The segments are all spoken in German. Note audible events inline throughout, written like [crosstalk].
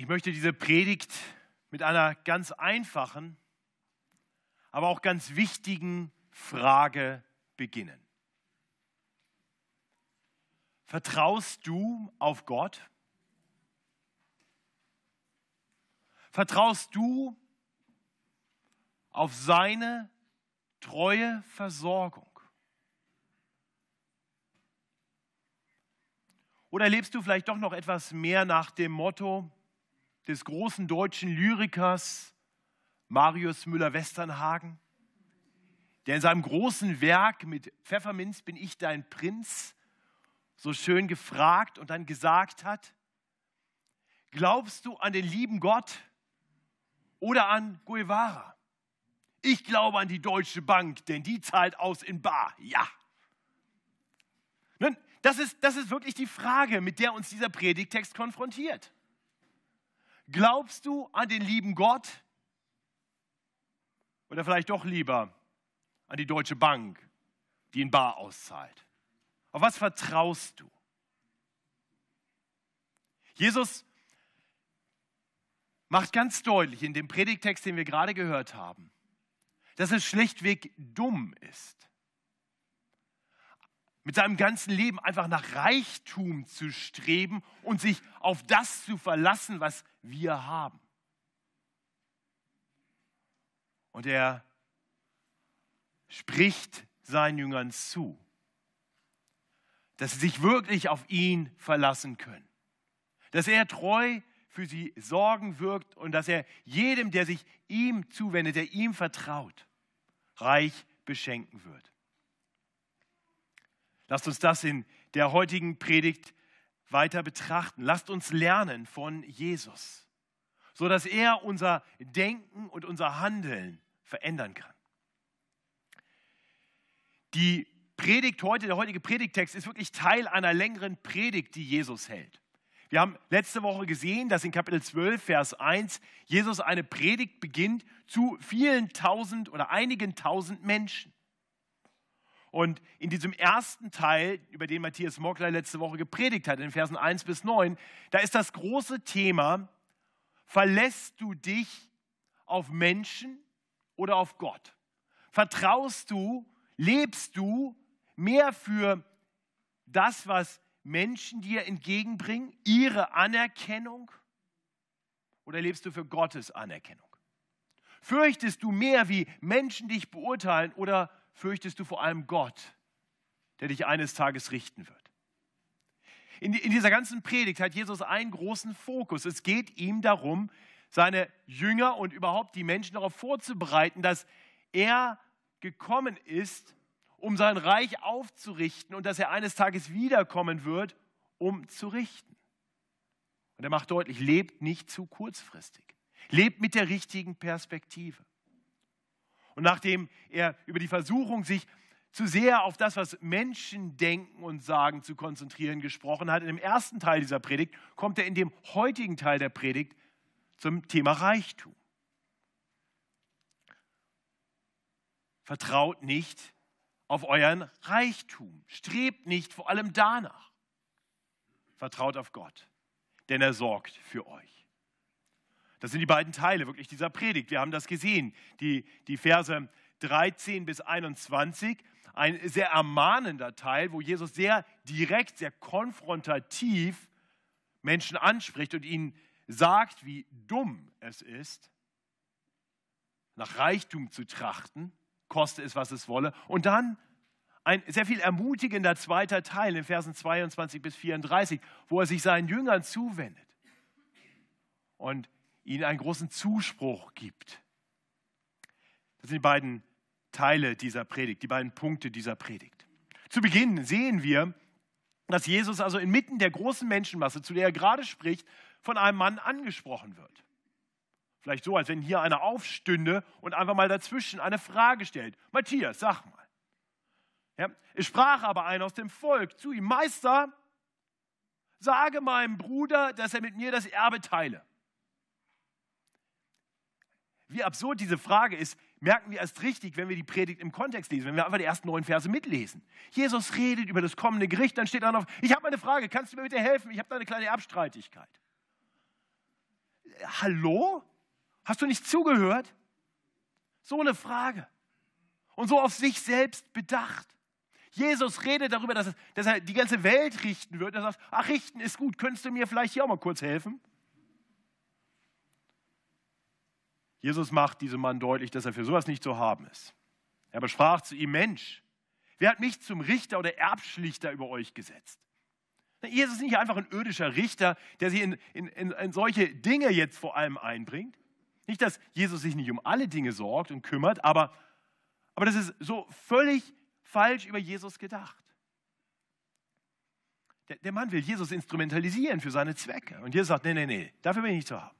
Ich möchte diese Predigt mit einer ganz einfachen, aber auch ganz wichtigen Frage beginnen. Vertraust du auf Gott? Vertraust du auf seine treue Versorgung? Oder lebst du vielleicht doch noch etwas mehr nach dem Motto des großen deutschen Lyrikers Marius Müller-Westernhagen, der in seinem großen Werk mit Pfefferminz bin ich dein Prinz so schön gefragt und dann gesagt hat, glaubst du an den lieben Gott oder an Guevara? Ich glaube an die Deutsche Bank, denn die zahlt aus in Bar. Ja. Nun, das ist, das ist wirklich die Frage, mit der uns dieser Predigtext konfrontiert. Glaubst du an den lieben Gott? Oder vielleicht doch lieber an die Deutsche Bank, die in Bar auszahlt? Auf was vertraust du? Jesus macht ganz deutlich in dem Predigtext, den wir gerade gehört haben, dass es schlichtweg dumm ist, mit seinem ganzen Leben einfach nach Reichtum zu streben und sich auf das zu verlassen, was wir haben. Und er spricht seinen Jüngern zu, dass sie sich wirklich auf ihn verlassen können, dass er treu für sie sorgen wirkt und dass er jedem, der sich ihm zuwendet, der ihm vertraut, reich beschenken wird. Lasst uns das in der heutigen Predigt weiter betrachten. Lasst uns lernen von Jesus, so dass er unser Denken und unser Handeln verändern kann. Die Predigt heute, der heutige Predigtext ist wirklich Teil einer längeren Predigt, die Jesus hält. Wir haben letzte Woche gesehen, dass in Kapitel 12, Vers 1 Jesus eine Predigt beginnt zu vielen tausend oder einigen tausend Menschen. Und in diesem ersten Teil, über den Matthias Mockler letzte Woche gepredigt hat, in Versen 1 bis 9, da ist das große Thema, verlässt du dich auf Menschen oder auf Gott? Vertraust du, lebst du mehr für das, was Menschen dir entgegenbringen, ihre Anerkennung? Oder lebst du für Gottes Anerkennung? Fürchtest du mehr, wie Menschen dich beurteilen oder fürchtest du vor allem Gott, der dich eines Tages richten wird. In, dieser ganzen Predigt hat Jesus einen großen Fokus. Es geht ihm darum, seine Jünger und überhaupt die Menschen darauf vorzubereiten, dass er gekommen ist, um sein Reich aufzurichten und dass er eines Tages wiederkommen wird, um zu richten. Und er macht deutlich, lebt nicht zu kurzfristig. Lebt mit der richtigen Perspektive. Und nachdem er über die Versuchung, sich zu sehr auf das, was Menschen denken und sagen, zu konzentrieren, gesprochen hat, in dem ersten Teil dieser Predigt, kommt er in dem heutigen Teil der Predigt zum Thema Reichtum. Vertraut nicht auf euren Reichtum. Strebt nicht vor allem danach. Vertraut auf Gott, denn er sorgt für euch. Das sind die beiden Teile wirklich dieser Predigt. Wir haben das gesehen, die, die Verse 13 bis 21. Ein sehr ermahnender Teil, wo Jesus sehr direkt, sehr konfrontativ Menschen anspricht und ihnen sagt, wie dumm es ist, nach Reichtum zu trachten, koste es, was es wolle. Und dann ein sehr viel ermutigender zweiter Teil in Versen 22 bis 34, wo er sich seinen Jüngern zuwendet. Und ihnen einen großen Zuspruch gibt. Das sind die beiden Teile dieser Predigt, die beiden Punkte dieser Predigt. Zu Beginn sehen wir, dass Jesus also inmitten der großen Menschenmasse, zu der er gerade spricht, von einem Mann angesprochen wird. Vielleicht so, als wenn hier einer aufstünde und einfach mal dazwischen eine Frage stellt. Matthias, sag mal. Ja, es sprach aber einer aus dem Volk zu ihm, Meister, sage meinem Bruder, dass er mit mir das Erbe teile. Wie absurd diese Frage ist, merken wir erst richtig, wenn wir die Predigt im Kontext lesen, wenn wir einfach die ersten neun Verse mitlesen. Jesus redet über das kommende Gericht, dann steht da noch, ich habe eine Frage, kannst du mir bitte helfen? Ich habe da eine kleine Abstreitigkeit. hallo? Hast du nicht zugehört? So eine Frage. Und so auf sich selbst bedacht. Jesus redet darüber, dass, er die ganze Welt richten wird. Er sagt, ach, richten ist gut. Könntest du mir vielleicht hier auch mal kurz helfen? Jesus macht diesem Mann deutlich, dass er für sowas nicht zu haben ist. Er besprach zu ihm, Mensch, wer hat mich zum Richter oder Erbschlichter über euch gesetzt? Jesus ist nicht einfach ein irdischer Richter, der sich in, in, in, solche Dinge jetzt vor allem einbringt. Nicht, dass Jesus sich nicht um alle Dinge sorgt und kümmert, aber, aber das ist so völlig falsch über Jesus gedacht. Der, der Mann will Jesus instrumentalisieren für seine Zwecke. Und Jesus sagt, nee, nee, nee, dafür bin ich nicht zu haben.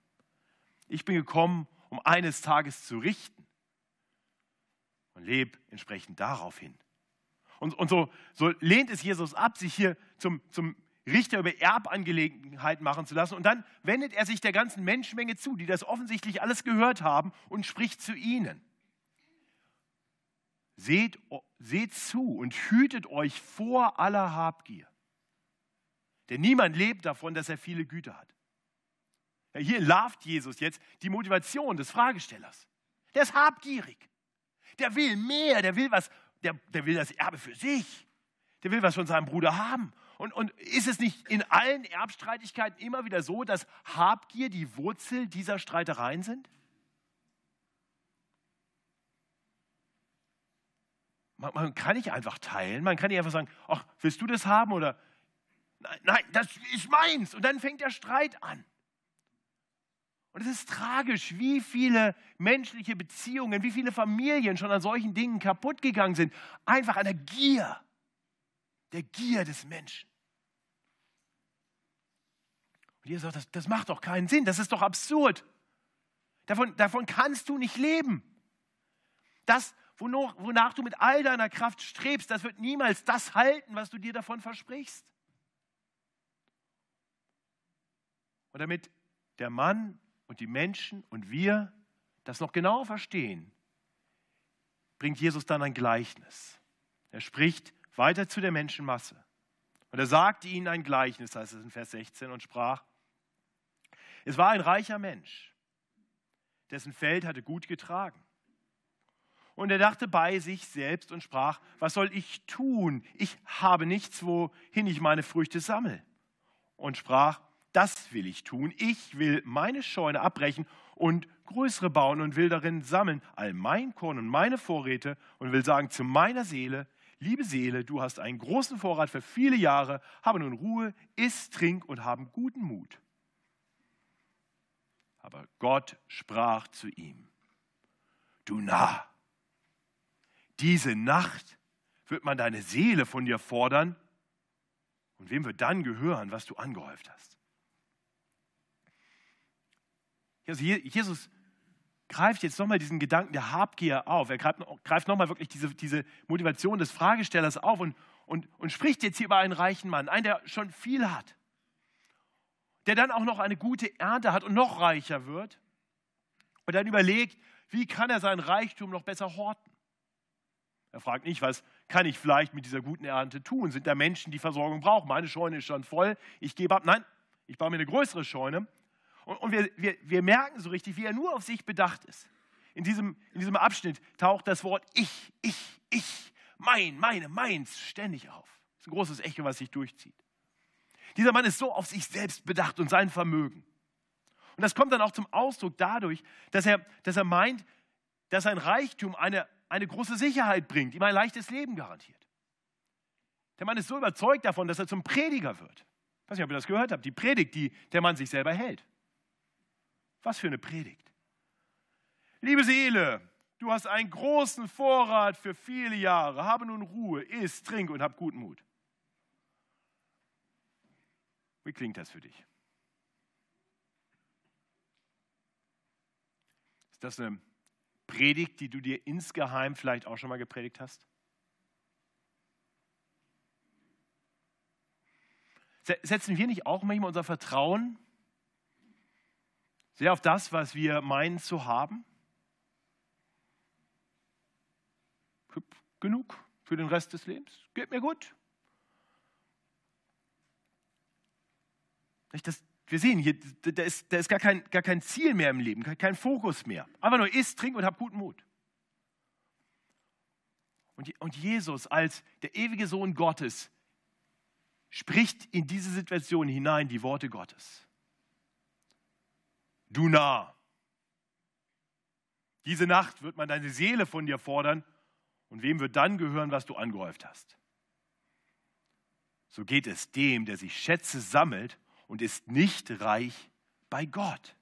Ich bin gekommen, um eines Tages zu richten. Und lebe entsprechend darauf hin. Und, und so, so, lehnt es Jesus ab, sich hier zum, zum Richter über Erbangelegenheiten machen zu lassen. Und dann wendet er sich der ganzen Menschenmenge zu, die das offensichtlich alles gehört haben, und spricht zu ihnen. Seht, seht zu und hütet euch vor aller Habgier. Denn niemand lebt davon, dass er viele Güter hat. Hier larvt Jesus jetzt die Motivation des Fragestellers. Der ist habgierig. Der will mehr, der will was, der, der will das Erbe für sich. Der will was von seinem Bruder haben. Und, und ist es nicht in allen Erbstreitigkeiten immer wieder so, dass Habgier die Wurzel dieser Streitereien sind? Man, man, kann nicht einfach teilen, man kann nicht einfach sagen, ach, willst du das haben oder nein, nein, das ist meins. Und dann fängt der Streit an. Und es ist tragisch, wie viele menschliche Beziehungen, wie viele Familien schon an solchen Dingen kaputt gegangen sind. Einfach an der Gier, der Gier des Menschen. Und ihr sagt, das, das macht doch keinen Sinn, das ist doch absurd. Davon, davon kannst du nicht leben. Das, wonach, wonach du mit all deiner Kraft strebst, das wird niemals das halten, was du dir davon versprichst. Und damit der Mann und die Menschen und wir das noch genau verstehen, bringt Jesus dann ein Gleichnis. Er spricht weiter zu der Menschenmasse. Und er sagte ihnen ein Gleichnis, heißt es in Vers 16, und sprach, es war ein reicher Mensch, dessen Feld hatte gut getragen. Und er dachte bei sich selbst und sprach, was soll ich tun? Ich habe nichts, wohin ich meine Früchte sammle. Und sprach, das will ich tun. Ich will meine Scheune abbrechen und größere bauen und will darin sammeln all mein Korn und meine Vorräte und will sagen zu meiner Seele, liebe Seele, du hast einen großen Vorrat für viele Jahre, habe nun Ruhe, iss, trink und haben guten Mut. Aber Gott sprach zu ihm, du Narr, diese Nacht wird man deine Seele von dir fordern und wem wird dann gehören, was du angehäuft hast? Also Jesus greift jetzt nochmal diesen Gedanken der Habgier auf. Er greift nochmal wirklich diese, diese Motivation des Fragestellers auf und, und, und spricht jetzt hier über einen reichen Mann, einen, der schon viel hat der dann auch noch eine gute Ernte hat und noch reicher wird und dann überlegt, wie kann er sein Reichtum noch besser horten. Er fragt nicht, was kann ich vielleicht mit dieser guten Ernte tun? Sind da Menschen, die Versorgung brauchen? Meine Scheune ist schon voll, ich gebe ab. Nein, ich baue mir eine größere Scheune. Und, und wir, wir, wir merken so richtig, wie er nur auf sich bedacht ist. In diesem, in diesem Abschnitt taucht das Wort ich, ich, ich, mein, meine, meins ständig auf. Das ist ein großes Echo, was sich durchzieht. Dieser Mann ist so auf sich selbst bedacht und sein Vermögen. Und das kommt dann auch zum Ausdruck dadurch, dass er, dass er meint, dass sein Reichtum eine, eine große Sicherheit bringt, ihm ein leichtes Leben garantiert. Der Mann ist so überzeugt davon, dass er zum Prediger wird. Ich weiß nicht, ob ihr das gehört habt, die Predigt, die der Mann sich selber hält. Was für eine Predigt. Liebe Seele, du hast einen großen Vorrat für viele Jahre. Habe nun Ruhe, iss, trink und hab guten Mut. Wie klingt das für dich? Ist das eine Predigt, die du dir insgeheim vielleicht auch schon mal gepredigt hast? Setzen wir nicht auch manchmal unser Vertrauen sehr auf das, was wir meinen zu haben? Genug für den Rest des Lebens? Geht mir gut. Das wir sehen hier, da ist, da ist gar, kein, gar kein Ziel mehr im Leben, kein Fokus mehr. Einfach nur isst, trink und hab guten Mut. Und, und Jesus als der ewige Sohn Gottes spricht in diese Situation hinein die Worte Gottes. Du nah. Diese Nacht wird man deine Seele von dir fordern und wem wird dann gehören, was du angehäuft hast? So geht es dem, der sich Schätze sammelt und ist nicht reich bei Gott.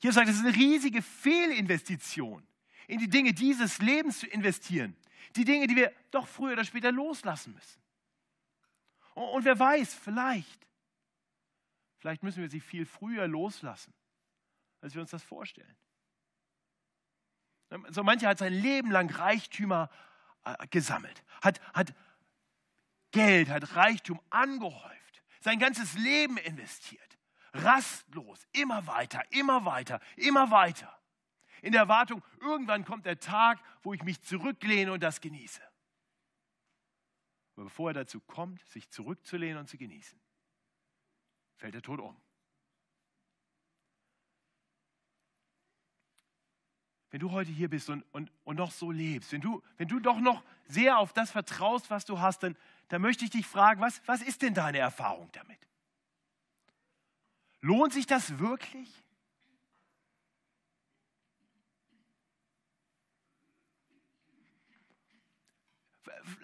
Hier sagt, es ist eine riesige Fehlinvestition, in die Dinge dieses Lebens zu investieren. Die Dinge, die wir doch früher oder später loslassen müssen. Und wer weiß, vielleicht, vielleicht müssen wir sie viel früher loslassen, als wir uns das vorstellen. So mancher hat sein Leben lang Reichtümer äh, gesammelt, hat, hat Geld, hat Reichtum angehäuft, sein ganzes Leben investiert, rastlos, immer weiter, immer weiter, immer weiter. In der Erwartung, irgendwann kommt der Tag, wo ich mich zurücklehne und das genieße. Aber bevor er dazu kommt, sich zurückzulehnen und zu genießen, fällt er tot um. wenn du heute hier bist und, und, und noch so lebst, wenn du, wenn du doch noch sehr auf das vertraust, was du hast, dann, dann möchte ich dich fragen, was, was ist denn deine Erfahrung damit? Lohnt sich das wirklich?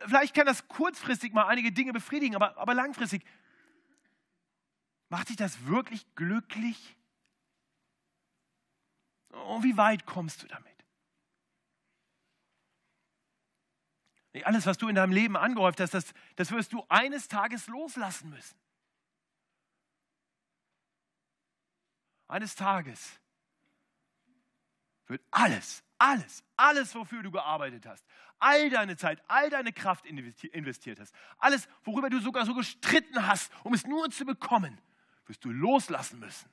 Vielleicht kann das kurzfristig mal einige Dinge befriedigen, aber, aber langfristig, macht dich das wirklich glücklich? Und wie weit kommst du damit? Alles, was du in deinem Leben angehäuft hast, das, das wirst du eines Tages loslassen müssen. Eines Tages wird alles, alles, alles, wofür du gearbeitet hast, all deine Zeit, all deine Kraft investiert hast, alles, worüber du sogar so gestritten hast, um es nur zu bekommen, wirst du loslassen müssen.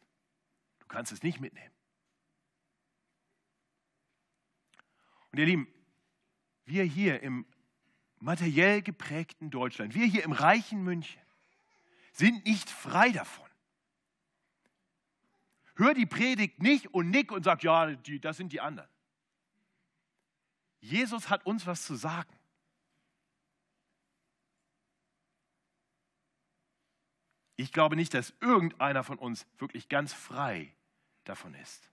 Du kannst es nicht mitnehmen. Und ihr Lieben, wir hier im materiell geprägten Deutschland, wir hier im reichen München, sind nicht frei davon. Hör die Predigt nicht und nick und sag, ja, die, das sind die anderen. Jesus hat uns was zu sagen. Ich glaube nicht, dass irgendeiner von uns wirklich ganz frei davon ist.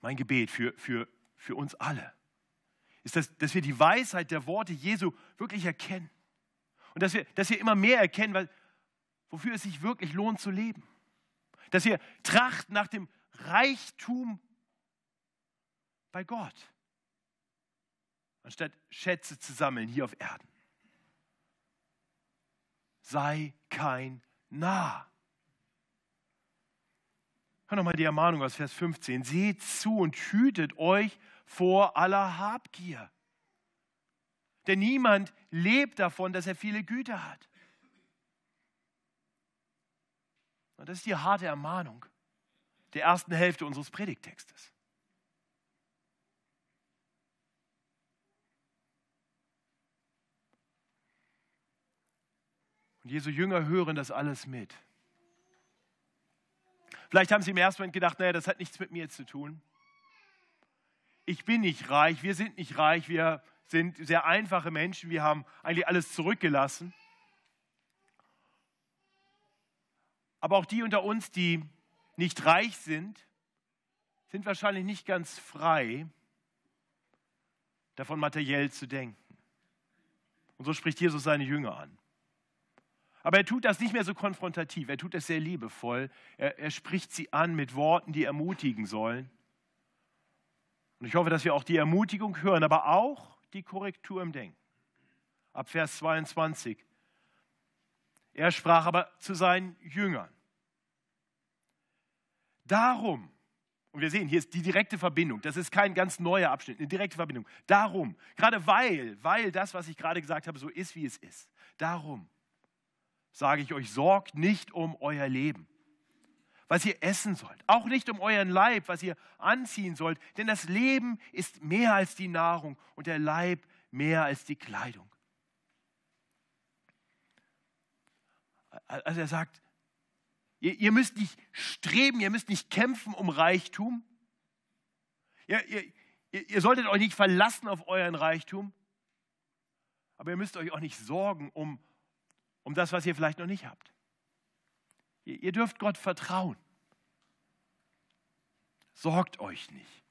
mein Gebet für, für, für uns alle ist, dass, dass wir die Weisheit der Worte Jesu wirklich erkennen. Und dass wir, dass wir immer mehr erkennen, weil, wofür es sich wirklich lohnt zu leben. Dass wir trachten nach dem Reichtum bei Gott, anstatt Schätze zu sammeln hier auf Erden. Sei kein Narr. Hör nochmal die Ermahnung aus Vers 15. Seht zu und hütet euch vor aller Habgier. Denn niemand lebt davon, dass er viele Güter hat. Und das ist die harte Ermahnung der ersten Hälfte unseres Predigtextes. Und Jesu Jünger hören das alles mit. Vielleicht haben sie im ersten Moment gedacht, naja, das hat nichts mit mir zu tun. Ich bin nicht reich, wir sind nicht reich, wir sind sehr einfache Menschen, wir haben eigentlich alles zurückgelassen. Aber auch die unter uns, die nicht reich sind, sind wahrscheinlich nicht ganz frei, davon materiell zu denken. Und so spricht Jesus seine Jünger an. Aber er tut das nicht mehr so konfrontativ, er tut das sehr liebevoll. Er, er spricht sie an mit Worten, die ermutigen sollen. Und ich hoffe, dass wir auch die Ermutigung hören, aber auch die Korrektur im Denken. Ab Vers 22. Er sprach aber zu seinen Jüngern. Darum, und wir sehen, hier ist die direkte Verbindung, das ist kein ganz neuer Abschnitt, eine direkte Verbindung. Darum, gerade weil, weil das, was ich gerade gesagt habe, so ist, wie es ist. Darum sage ich euch, sorgt nicht um euer Leben, was ihr essen sollt, auch nicht um euren Leib, was ihr anziehen sollt, denn das Leben ist mehr als die Nahrung und der Leib mehr als die Kleidung. Also er sagt, ihr, ihr müsst nicht streben, ihr müsst nicht kämpfen um Reichtum. Ihr, ihr, ihr solltet euch nicht verlassen auf euren Reichtum, aber ihr müsst euch auch nicht sorgen um Reichtum um das, was ihr vielleicht noch nicht habt. Ihr, ihr dürft Gott vertrauen. Sorgt euch nicht.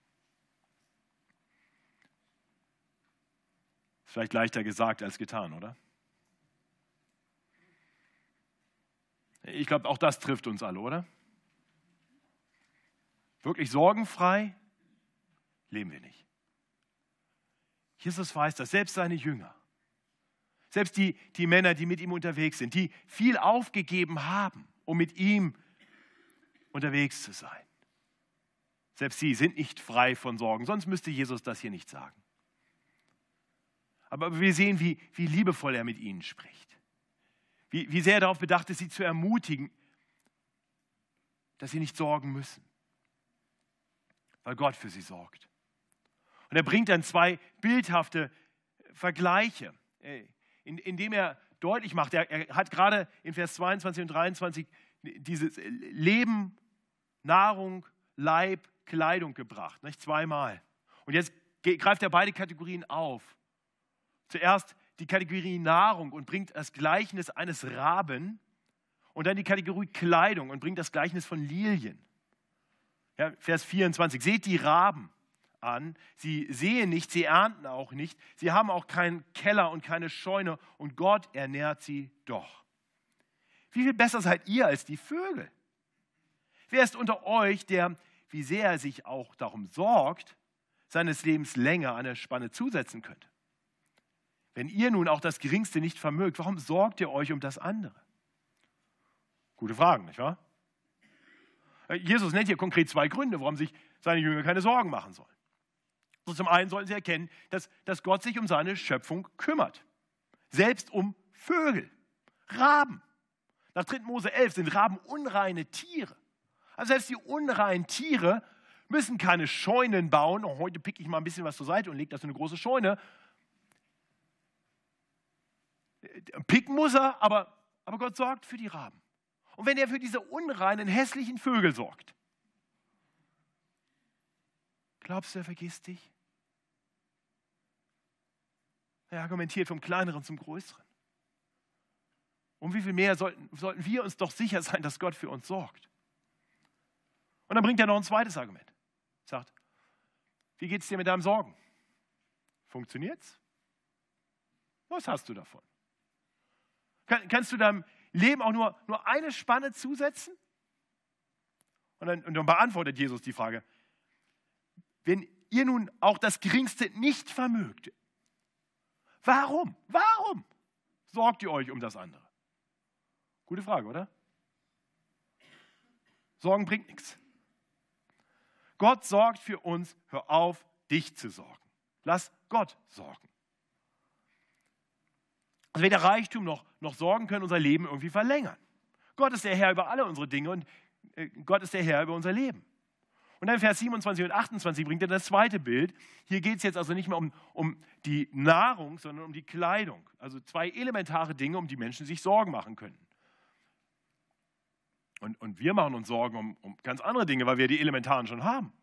Ist vielleicht leichter gesagt als getan, oder? Ich glaube, auch das trifft uns alle, oder? Wirklich sorgenfrei leben wir nicht. Jesus weiß das, selbst seine Jünger, selbst die, die Männer, die mit ihm unterwegs sind, die viel aufgegeben haben, um mit ihm unterwegs zu sein. Selbst sie sind nicht frei von Sorgen, sonst müsste Jesus das hier nicht sagen. Aber wir sehen, wie, wie liebevoll er mit ihnen spricht. Wie, wie sehr er darauf bedacht ist, sie zu ermutigen, dass sie nicht sorgen müssen, weil Gott für sie sorgt. Und er bringt dann zwei bildhafte Vergleiche, indem er deutlich macht, er, er hat gerade in Vers 22 und 23 dieses Leben, Nahrung, Leib, Kleidung gebracht, nicht zweimal. Und jetzt greift er beide Kategorien auf. Zuerst die Kategorie Nahrung und bringt das Gleichnis eines Raben und dann die Kategorie Kleidung und bringt das Gleichnis von Lilien. Ja, Vers 24, seht die Raben an, sie sehen nicht, sie ernten auch nicht, sie haben auch keinen Keller und keine Scheune und Gott ernährt sie doch. Wie viel besser seid ihr als die Vögel? Wer ist unter euch, der, wie sehr er sich auch darum sorgt, seines Lebens länger an der Spanne zusetzen könnte? Wenn ihr nun auch das Geringste nicht vermögt, warum sorgt ihr euch um das andere? Gute Fragen, nicht wahr? Äh, Jesus nennt hier konkret zwei Gründe, warum sich seine Jünger keine Sorgen machen sollen. Also zum einen sollten sie erkennen, dass, dass Gott sich um seine Schöpfung kümmert. Selbst um Vögel, Raben. Nach 3. Mose 11 sind Raben unreine Tiere. Also selbst die unreinen Tiere müssen keine Scheunen bauen. Oh, heute picke ich mal ein bisschen was zur Seite und lege das in eine große Scheune, Picken muss er, aber, aber Gott sorgt für die Raben. Und wenn er für diese unreinen, hässlichen Vögel sorgt, glaubst du, er vergisst dich? Er argumentiert vom Kleineren zum Größeren. Um wie viel mehr sollten, sollten wir uns doch sicher sein, dass Gott für uns sorgt? Und dann bringt er noch ein zweites Argument. Er sagt, wie geht es dir mit deinem Sorgen? Funktioniert's? Was hast du davon? Kann, kannst du deinem Leben auch nur, nur eine Spanne zusetzen? Und dann, und dann beantwortet Jesus die Frage, wenn ihr nun auch das Geringste nicht vermögt, warum, warum sorgt ihr euch um das andere? Gute Frage, oder? Sorgen bringt nichts. Gott sorgt für uns, hör auf, dich zu sorgen. Lass Gott sorgen. Also weder Reichtum noch, noch Sorgen können unser Leben irgendwie verlängern. Gott ist der Herr über alle unsere Dinge und äh, Gott ist der Herr über unser Leben. Und dann Vers 27 und 28 bringt er das zweite Bild. Hier geht es jetzt also nicht mehr um, um die Nahrung, sondern um die Kleidung. Also zwei elementare Dinge, um die Menschen sich Sorgen machen können. Und, und wir machen uns Sorgen um, um ganz andere Dinge, weil wir die elementaren schon haben.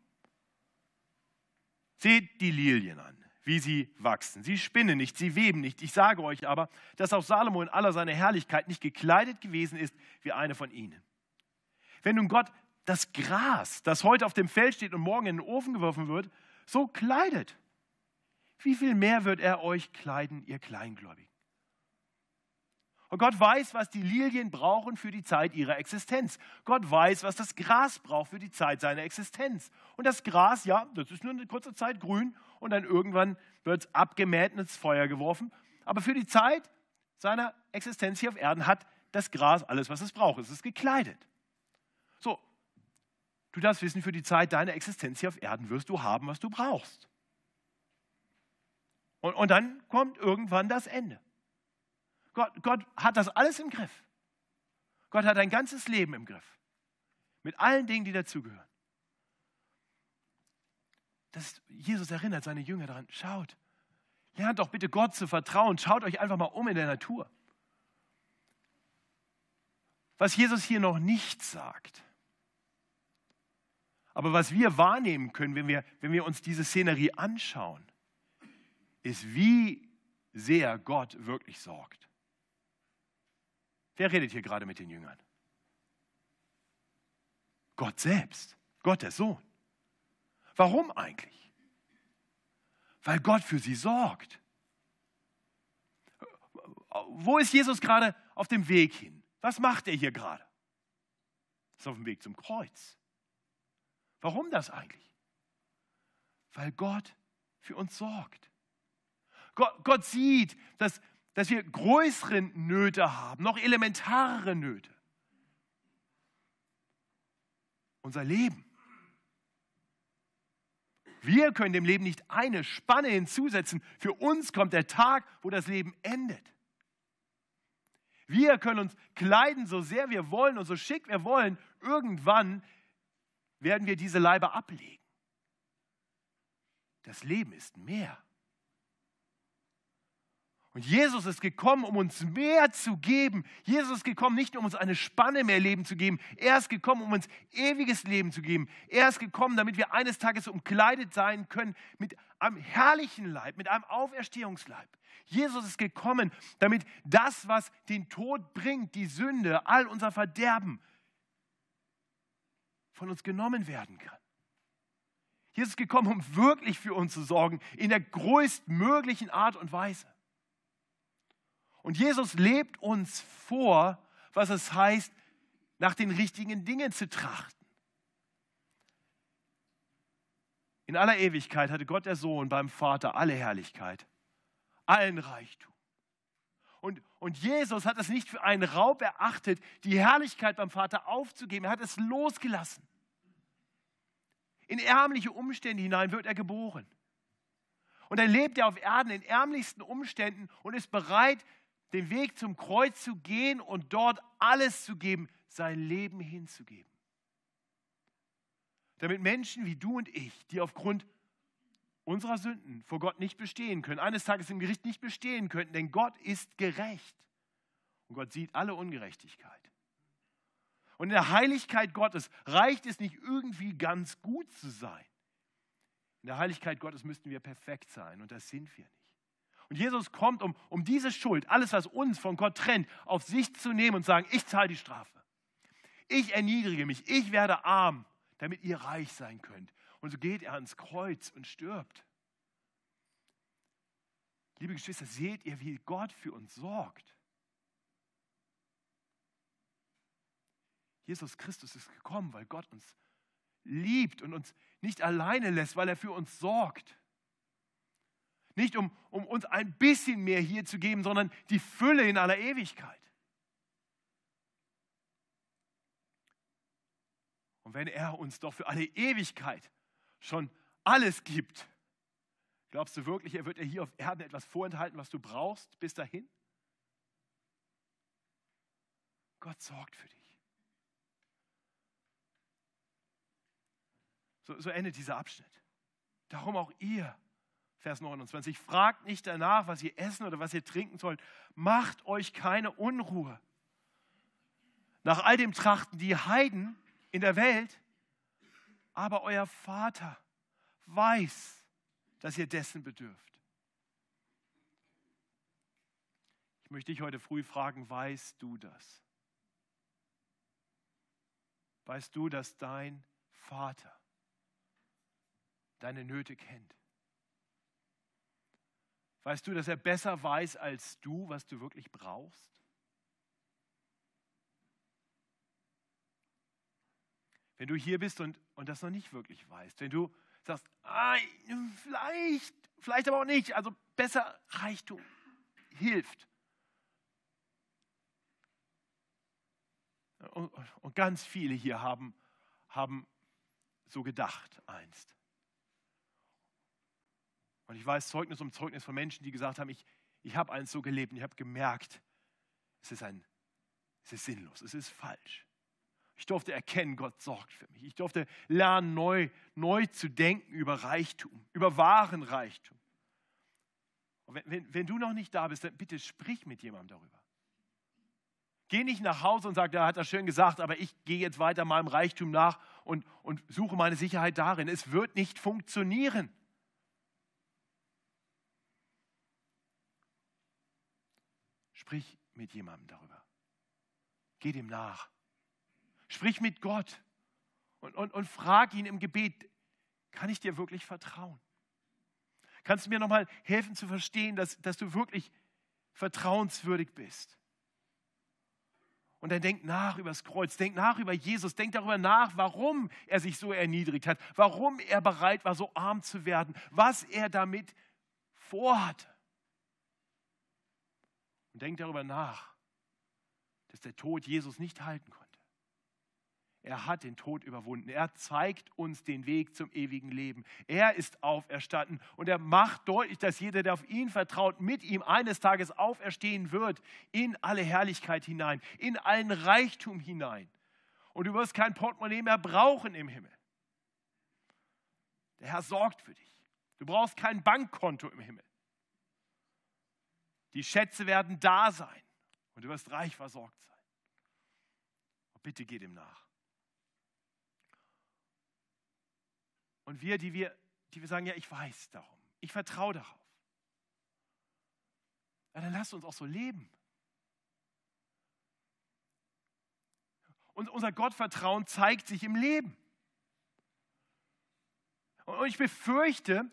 Seht die Lilien an wie sie wachsen. Sie spinnen nicht, sie weben nicht. Ich sage euch aber, dass auch Salomo in aller seiner Herrlichkeit nicht gekleidet gewesen ist wie eine von ihnen. Wenn nun Gott das Gras, das heute auf dem Feld steht und morgen in den Ofen geworfen wird, so kleidet, wie viel mehr wird er euch kleiden, ihr Kleingläubigen? Und Gott weiß, was die Lilien brauchen für die Zeit ihrer Existenz. Gott weiß, was das Gras braucht für die Zeit seiner Existenz. Und das Gras, ja, das ist nur eine kurze Zeit grün und dann irgendwann wird es abgemäht und ins Feuer geworfen. Aber für die Zeit seiner Existenz hier auf Erden hat das Gras alles, was es braucht. Es ist gekleidet. Du darfst wissen, für die Zeit deiner Existenz hier auf Erden wirst du haben, was du brauchst. Und, und dann kommt irgendwann das Ende. Gott, Gott hat das alles im Griff. Gott hat dein ganzes Leben im Griff. Mit allen Dingen, die dazugehören. Das, Jesus erinnert seine Jünger daran, schaut, lernt doch bitte Gott zu vertrauen, schaut euch einfach mal um in der Natur. was Jesus hier noch nicht sagt, aber was wir wahrnehmen können, wenn wir, wenn wir uns diese Szenerie anschauen, ist, wie sehr Gott wirklich sorgt. Wer redet hier gerade mit den Jüngern? Gott selbst, Gott der Sohn. Warum eigentlich? Weil Gott für sie sorgt. Wo ist Jesus gerade auf dem Weg hin? Was macht er hier gerade? Er ist auf dem Weg zum Kreuz. Warum das eigentlich? Weil Gott für uns sorgt. Gott, Gott sieht, dass, dass wir größere Nöte haben, noch elementarere Nöte. Unser Leben. Wir können dem Leben nicht eine Spanne hinzusetzen. Für uns kommt der Tag, wo das Leben endet. Wir können uns kleiden, so sehr wir wollen und so schick wir wollen. Irgendwann werden wir diese Leibe ablegen. Das Leben ist mehr. Und Jesus ist gekommen, um uns mehr zu geben. Jesus ist gekommen, nicht um uns eine Spanne mehr Leben zu geben. Er ist gekommen, um uns ewiges Leben zu geben. Er ist gekommen, damit wir eines Tages umkleidet sein können mit einem herrlichen Leib, mit einem Auferstehungsleib. Jesus ist gekommen, damit das, was den Tod bringt, die Sünde, all unser Verderben, von uns genommen werden kann. Jesus ist gekommen, um wirklich für uns zu sorgen, in der größtmöglichen Art und Weise. Und Jesus lebt uns vor, was es heißt, nach den richtigen Dingen zu trachten. In aller Ewigkeit hatte Gott der Sohn beim Vater alle Herrlichkeit, allen Reichtum. Und, Jesus hat es nicht für einen Raub erachtet, die Herrlichkeit beim Vater aufzugeben. Er hat es losgelassen. In ärmliche Umstände hinein wird er geboren. Und dann lebt er auf Erden in ärmlichsten Umständen und ist bereit, den Weg zum Kreuz zu gehen und dort alles zu geben, sein Leben hinzugeben. Damit Menschen wie du und ich, die aufgrund unserer Sünden vor Gott nicht bestehen können, eines Tages im Gericht nicht bestehen könnten, denn Gott ist gerecht. Und Gott sieht alle Ungerechtigkeit. Und in der Heiligkeit Gottes reicht es nicht irgendwie ganz gut zu sein. In der Heiligkeit Gottes müssten wir perfekt sein und das sind wir nicht. Und Jesus kommt, um, um diese Schuld, alles, was uns von Gott trennt, auf sich zu nehmen und zu sagen, ich zahle die Strafe. Ich erniedrige mich, ich werde arm, damit ihr reich sein könnt. Und so geht er ans Kreuz und stirbt. Liebe Geschwister, seht ihr, wie Gott für uns sorgt. Jesus Christus ist gekommen, weil Gott uns liebt und uns nicht alleine lässt, weil er für uns sorgt. Nicht um, um uns ein bisschen mehr hier zu geben, sondern die Fülle in aller Ewigkeit. Und wenn er uns doch für alle Ewigkeit schon alles gibt, glaubst du wirklich, er wird dir hier auf Erden etwas vorenthalten, was du brauchst bis dahin? Gott sorgt für dich. So, so endet dieser Abschnitt. Darum auch ihr Vers 29. Fragt nicht danach, was ihr essen oder was ihr trinken sollt. Macht euch keine Unruhe. Nach all dem trachten die Heiden in der Welt, aber euer Vater weiß, dass ihr dessen bedürft. Ich möchte dich heute früh fragen, weißt du das? Weißt du, dass dein Vater deine Nöte kennt? Weißt du, dass er besser weiß als du, was du wirklich brauchst? Wenn du hier bist und, und das noch nicht wirklich weißt, wenn du sagst, ah, vielleicht, vielleicht aber auch nicht, also besser Reichtum hilft. Und, und ganz viele hier haben, haben so gedacht einst. Und ich weiß Zeugnis um Zeugnis von Menschen, die gesagt haben, ich, ich habe eins so gelebt und ich habe gemerkt, es ist, ein, es ist sinnlos, es ist falsch. Ich durfte erkennen, Gott sorgt für mich. Ich durfte lernen, neu, neu zu denken über Reichtum, über wahren Reichtum. Wenn, wenn, wenn du noch nicht da bist, dann bitte sprich mit jemandem darüber. Geh nicht nach Hause und sag, da hat er schön gesagt, aber ich gehe jetzt weiter meinem Reichtum nach und, und suche meine Sicherheit darin. Es wird nicht funktionieren. Sprich mit jemandem darüber. Geh dem nach. Sprich mit Gott und, und, und frag ihn im Gebet, kann ich dir wirklich vertrauen? Kannst du mir nochmal helfen zu verstehen, dass, dass du wirklich vertrauenswürdig bist? Und dann denk nach über das Kreuz, denk nach über Jesus, denk darüber nach, warum er sich so erniedrigt hat, warum er bereit war, so arm zu werden, was er damit vorhatte. Und denk darüber nach, dass der Tod Jesus nicht halten konnte. Er hat den Tod überwunden. Er zeigt uns den Weg zum ewigen Leben. Er ist auferstanden und er macht deutlich, dass jeder, der auf ihn vertraut, mit ihm eines Tages auferstehen wird in alle Herrlichkeit hinein, in allen Reichtum hinein. Und du wirst kein Portemonnaie mehr brauchen im Himmel. Der Herr sorgt für dich. Du brauchst kein Bankkonto im Himmel. Die Schätze werden da sein und du wirst reich versorgt sein. bitte geh dem nach. Und wir, die wir, die wir sagen, ja, ich weiß darum, ich vertraue darauf. Ja, dann lasst uns auch so leben. Und unser Gottvertrauen zeigt sich im Leben. Und ich befürchte,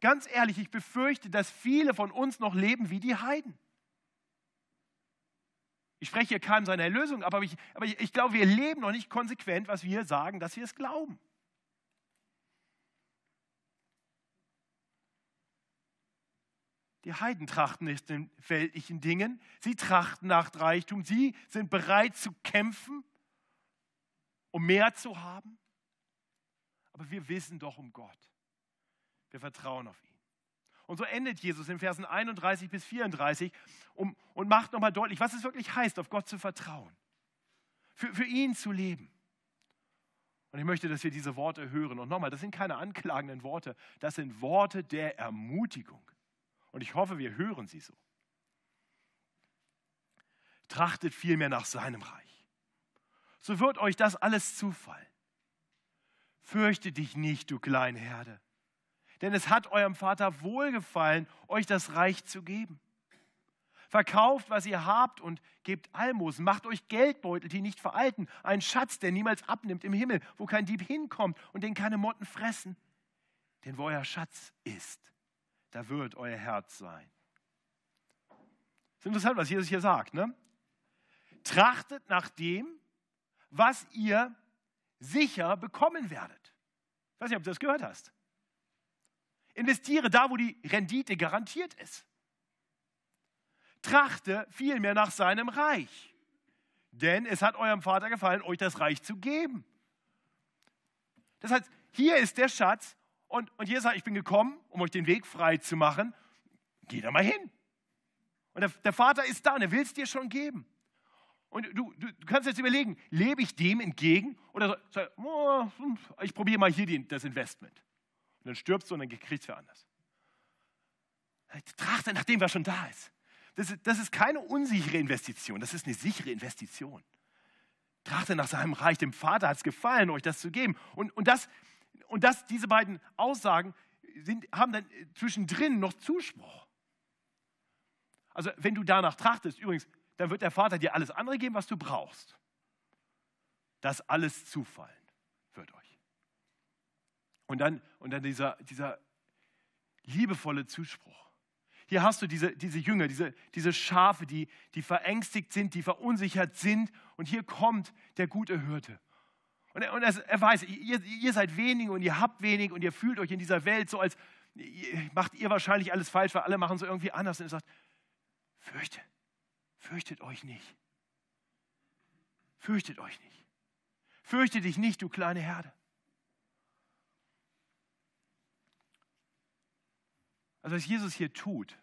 ganz ehrlich, ich befürchte, dass viele von uns noch leben wie die Heiden. Ich spreche hier keinem seiner Erlösung, aber ich, aber ich, ich glaube, wir leben noch nicht konsequent, was wir sagen, dass wir es glauben. Die Heiden trachten nicht den weltlichen Dingen, sie trachten nach Reichtum, sie sind bereit zu kämpfen, um mehr zu haben. Aber wir wissen doch um Gott. Wir vertrauen auf ihn. Und so endet Jesus in Versen 31 bis 34 um, und macht nochmal deutlich, was es wirklich heißt, auf Gott zu vertrauen, für, für ihn zu leben. Und ich möchte, dass wir diese Worte hören. Und nochmal, das sind keine anklagenden Worte, das sind Worte der Ermutigung. Und ich hoffe, wir hören sie so. Trachtet vielmehr nach seinem Reich. So wird euch das alles zufallen. Fürchte dich nicht, du kleine Herde, denn es hat eurem Vater wohlgefallen, euch das Reich zu geben. Verkauft, was ihr habt und gebt Almosen. Macht euch Geldbeutel, die nicht veralten. Einen Schatz, der niemals abnimmt im Himmel, wo kein Dieb hinkommt und den keine Motten fressen. Denn wo euer Schatz ist, da wird euer Herz sein. Das ist interessant, was Jesus hier sagt. Ne? Trachtet nach dem, was ihr sicher bekommen werdet. Ich weiß nicht, ob du das gehört hast. Investiere da, wo die Rendite garantiert ist. Trachte vielmehr nach seinem Reich. Denn es hat eurem Vater gefallen, euch das Reich zu geben. Das heißt, hier ist der Schatz und, und Jesus sagt, ich bin gekommen, um euch den Weg frei zu machen. Geh da mal hin. Und der, der Vater ist da und er will es dir schon geben. Und du, du, du, kannst jetzt überlegen, lebe ich dem entgegen oder sag, oh, ich probiere mal hier die, das Investment. Und dann stirbst du und dann kriegst du wer anders. Trachte nach dem, was schon da ist. Das, ist. das ist keine unsichere Investition, das ist eine sichere Investition. Trachte nach seinem Reich. Dem Vater hat es gefallen, euch das zu geben. Und, und das, und das, diese beiden Aussagen sind, haben dann zwischendrin noch Zuspruch. Also wenn du danach trachtest, übrigens, dann wird der Vater dir alles andere geben, was du brauchst. Das alles zufallen wird euch. Und dann, und dann dieser, dieser liebevolle Zuspruch. Hier hast du diese, diese Jünger, diese, diese Schafe, die, die verängstigt sind, die verunsichert sind. Und hier kommt der gute Hirte. Und er, und er weiß, ihr, ihr seid wenig und ihr habt wenig und ihr fühlt euch in dieser Welt so, als macht ihr wahrscheinlich alles falsch, weil alle machen es irgendwie anders. Und er sagt, fürchte, fürchtet euch nicht. Fürchtet euch nicht. Fürchte dich nicht, du kleine Herde. Also was Jesus hier tut,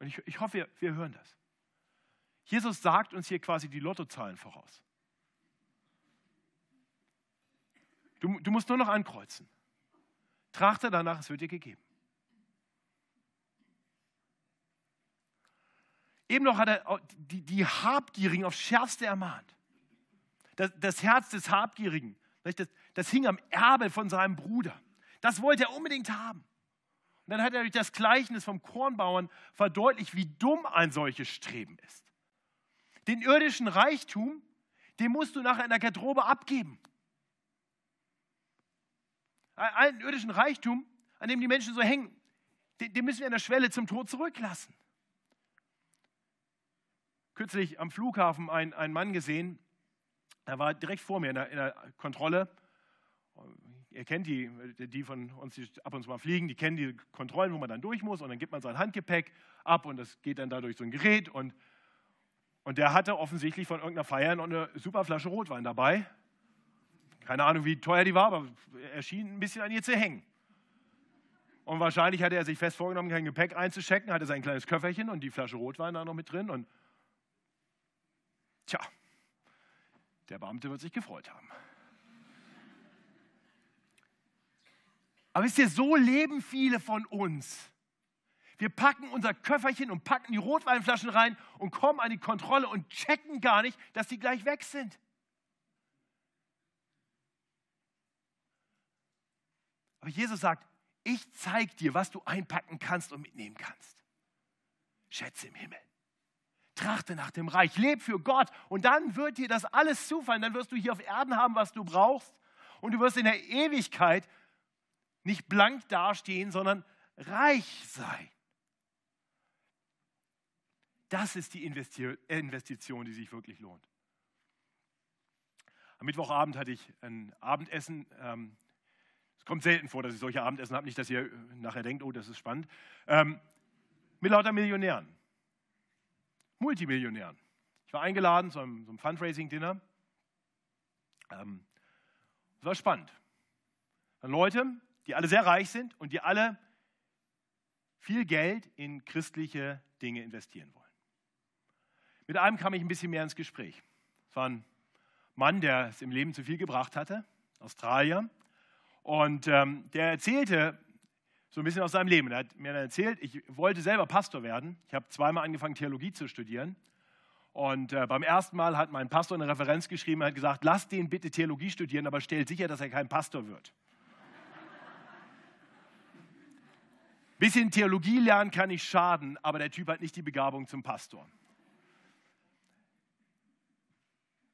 und ich, ich hoffe, wir, wir hören das. Jesus sagt uns hier quasi die Lottozahlen voraus. Du, du musst nur noch ankreuzen. Trachte danach, es wird dir gegeben. Eben noch hat er die, die Habgierigen aufs Schärfste ermahnt. Das, das Herz des Habgierigen, das, das hing am Erbe von seinem Bruder. Das wollte er unbedingt haben. Und dann hat er durch das Gleichnis vom Kornbauern verdeutlicht, wie dumm ein solches Streben ist. Den irdischen Reichtum, den musst du nachher in der Garderobe abgeben. Einen irdischen Reichtum, an dem die Menschen so hängen, den müssen wir an der Schwelle zum Tod zurücklassen. Kürzlich am Flughafen einen Mann gesehen, er war direkt vor mir in der, in der Kontrolle. Ihr kennt die, die von uns, die ab und zu mal fliegen, die kennen die Kontrollen, wo man dann durch muss und dann gibt man sein Handgepäck ab und das geht dann da durch so ein Gerät und, und der hatte offensichtlich von irgendeiner Feier noch eine super Flasche Rotwein dabei. Keine Ahnung, wie teuer die war, aber er schien ein bisschen an ihr zu hängen. Und wahrscheinlich hatte er sich fest vorgenommen, kein Gepäck einzuschecken, hatte sein kleines Köfferchen und die Flasche Rotwein da noch mit drin. Und tja, der Beamte wird sich gefreut haben. Aber wisst ihr, so leben viele von uns. Wir packen unser Köfferchen und packen die Rotweinflaschen rein und kommen an die Kontrolle und checken gar nicht, dass die gleich weg sind. Aber Jesus sagt, ich zeige dir, was du einpacken kannst und mitnehmen kannst. Schätze im Himmel. Trachte nach dem Reich, leb für Gott und dann wird dir das alles zufallen. Dann wirst du hier auf Erden haben, was du brauchst und du wirst in der Ewigkeit nicht blank dastehen, sondern reich sein. Das ist die Investition, die sich wirklich lohnt. Am Mittwochabend hatte ich ein Abendessen ähm, kommt selten vor, dass ich solche Abendessen habe. Nicht, dass ihr nachher denkt, oh, das ist spannend. Ähm, mit lauter Millionären. Multimillionären. Ich war eingeladen zu einem, so einem Fundraising-Dinner. Ähm, das war spannend. Dann Leute, die alle sehr reich sind und die alle viel Geld in christliche Dinge investieren wollen. Mit einem kam ich ein bisschen mehr ins Gespräch. Es war ein Mann, der es im Leben zu viel gebracht hatte, Australier, und ähm, der erzählte so ein bisschen aus seinem Leben. Er hat mir dann erzählt, ich wollte selber Pastor werden. Ich habe zweimal angefangen, Theologie zu studieren. Und äh, beim ersten Mal hat mein Pastor eine Referenz geschrieben, er hat gesagt, lass den bitte Theologie studieren, aber stellt sicher, dass er kein Pastor wird. [laughs] Bisschen Theologie lernen kann nicht schaden, aber der Typ hat nicht die Begabung zum Pastor.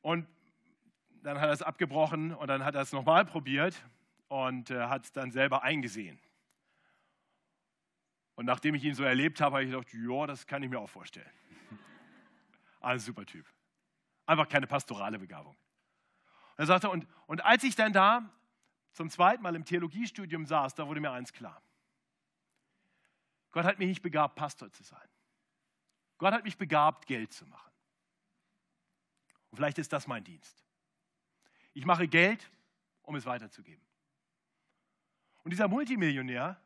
Und dann hat er es abgebrochen und dann hat er es nochmal probiert und äh, hat es dann selber eingesehen. Und nachdem ich ihn so erlebt habe, habe ich gedacht, ja, das kann ich mir auch vorstellen. Ein [laughs] super Typ. Einfach keine pastorale Begabung. Und er sagte, und, und als ich dann da zum zweiten Mal im Theologiestudium saß, da wurde mir eins klar. Gott hat mich nicht begabt, Pastor zu sein. Gott hat mich begabt, Geld zu machen. Und vielleicht ist das mein Dienst. Ich mache Geld, um es weiterzugeben. Und dieser Multimillionär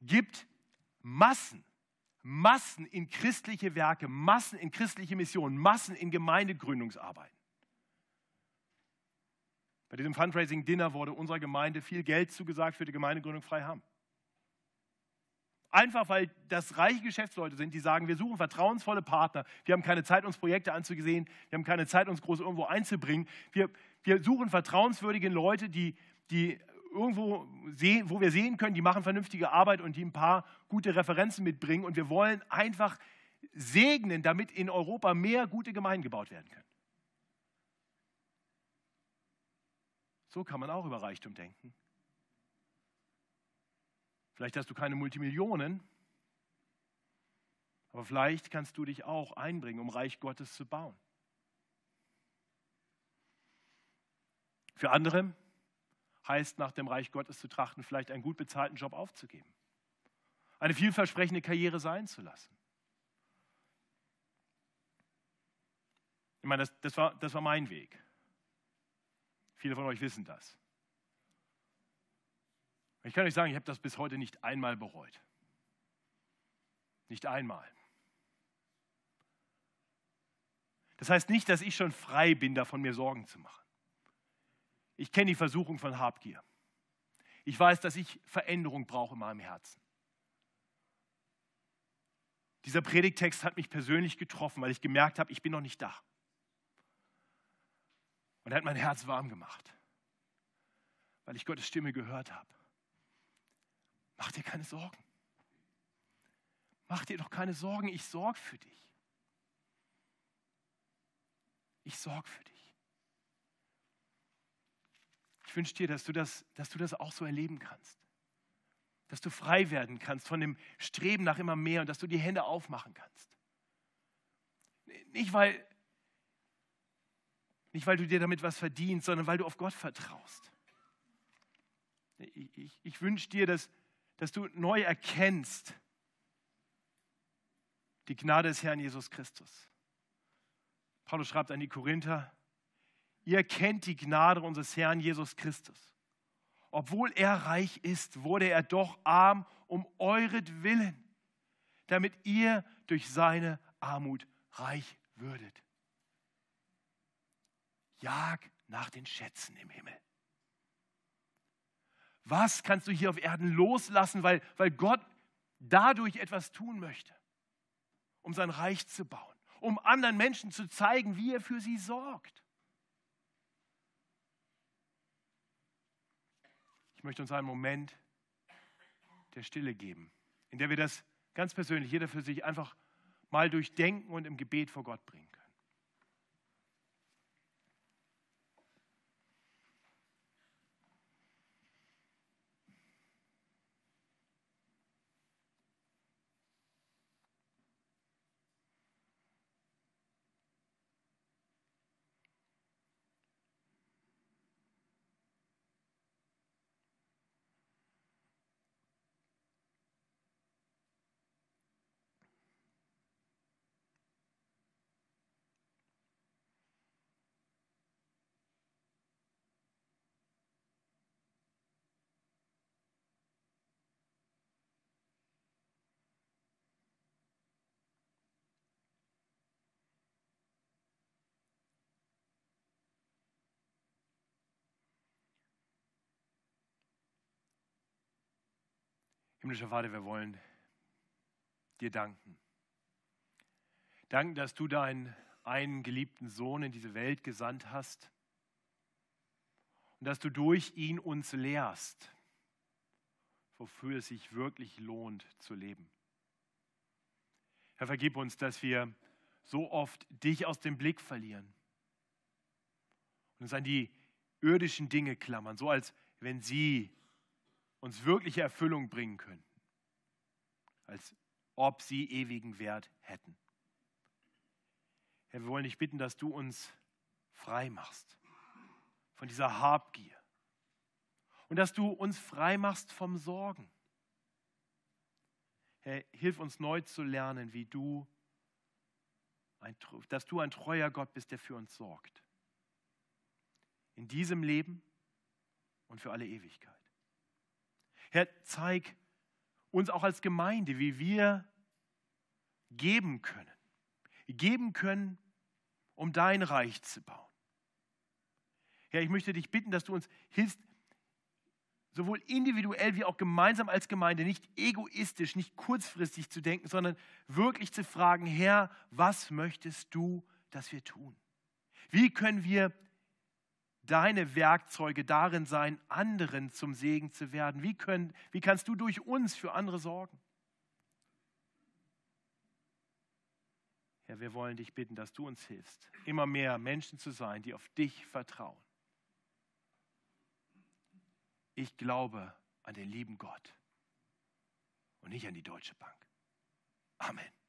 gibt Massen, Massen in christliche Werke, Massen in christliche Missionen, Massen in Gemeindegründungsarbeiten. Bei diesem Fundraising-Dinner wurde unserer Gemeinde viel Geld zugesagt für die Gemeindegründung Freiham. Einfach weil das reiche Geschäftsleute sind, die sagen, wir suchen vertrauensvolle Partner. Wir haben keine Zeit, uns Projekte anzusehen. Wir haben keine Zeit, uns groß irgendwo einzubringen. Wir, wir suchen vertrauenswürdige Leute, die, die irgendwo sehen, wo wir sehen können, die machen vernünftige Arbeit und die ein paar gute Referenzen mitbringen. Und wir wollen einfach segnen, damit in Europa mehr gute Gemeinden gebaut werden können. So kann man auch über Reichtum denken. Vielleicht hast du keine Multimillionen, aber vielleicht kannst du dich auch einbringen, um Reich Gottes zu bauen. Für andere heißt nach dem Reich Gottes zu trachten, vielleicht einen gut bezahlten Job aufzugeben, eine vielversprechende Karriere sein zu lassen. Ich meine, das, das, war, das war mein Weg. Viele von euch wissen das. Ich kann euch sagen, ich habe das bis heute nicht einmal bereut. Nicht einmal. Das heißt nicht, dass ich schon frei bin, davon mir Sorgen zu machen. Ich kenne die Versuchung von Habgier. Ich weiß, dass ich Veränderung brauche in meinem Herzen. Dieser Predigtext hat mich persönlich getroffen, weil ich gemerkt habe, ich bin noch nicht da. Und er hat mein Herz warm gemacht, weil ich Gottes Stimme gehört habe. Mach dir keine Sorgen. Mach dir doch keine Sorgen, ich sorge für dich. Ich sorge für dich. Ich wünsche dir, dass du, das, dass du das auch so erleben kannst. Dass du frei werden kannst von dem Streben nach immer mehr und dass du die Hände aufmachen kannst. Nicht weil, nicht, weil du dir damit was verdienst, sondern weil du auf Gott vertraust. Ich, ich, ich wünsche dir, dass, dass du neu erkennst die Gnade des Herrn Jesus Christus. Paulus schreibt an die Korinther, ihr kennt die Gnade unseres Herrn Jesus Christus. Obwohl er reich ist, wurde er doch arm um euretwillen, damit ihr durch seine Armut reich würdet. Jag nach den Schätzen im Himmel. Was kannst du hier auf Erden loslassen, weil, weil Gott dadurch etwas tun möchte, um sein Reich zu bauen, um anderen Menschen zu zeigen, wie er für sie sorgt? Ich möchte uns einen Moment der Stille geben, in der wir das ganz persönlich, jeder für sich, einfach mal durchdenken und im Gebet vor Gott bringen. Himmlischer Vater, wir wollen dir danken. Danken, dass du deinen einen geliebten Sohn in diese Welt gesandt hast und dass du durch ihn uns lehrst, wofür es sich wirklich lohnt zu leben. Herr, vergib uns, dass wir so oft dich aus dem Blick verlieren und uns an die irdischen Dinge klammern, so als wenn sie uns wirkliche Erfüllung bringen könnten, als ob sie ewigen Wert hätten. Herr, wir wollen dich bitten, dass du uns frei machst von dieser Habgier und dass du uns frei machst vom Sorgen. Herr, hilf uns neu zu lernen, wie du, ein, dass du ein treuer Gott bist, der für uns sorgt. In diesem Leben und für alle Ewigkeit. Herr, zeig uns auch als Gemeinde, wie wir geben können. Geben können, um dein Reich zu bauen. Herr, ich möchte dich bitten, dass du uns hilfst, sowohl individuell wie auch gemeinsam als Gemeinde, nicht egoistisch, nicht kurzfristig zu denken, sondern wirklich zu fragen, Herr, was möchtest du, dass wir tun? Wie können wir deine Werkzeuge darin sein, anderen zum Segen zu werden? Wie, können, wie kannst du durch uns für andere sorgen? Herr, wir wollen dich bitten, dass du uns hilfst, immer mehr Menschen zu sein, die auf dich vertrauen. Ich glaube an den lieben Gott und nicht an die Deutsche Bank. Amen.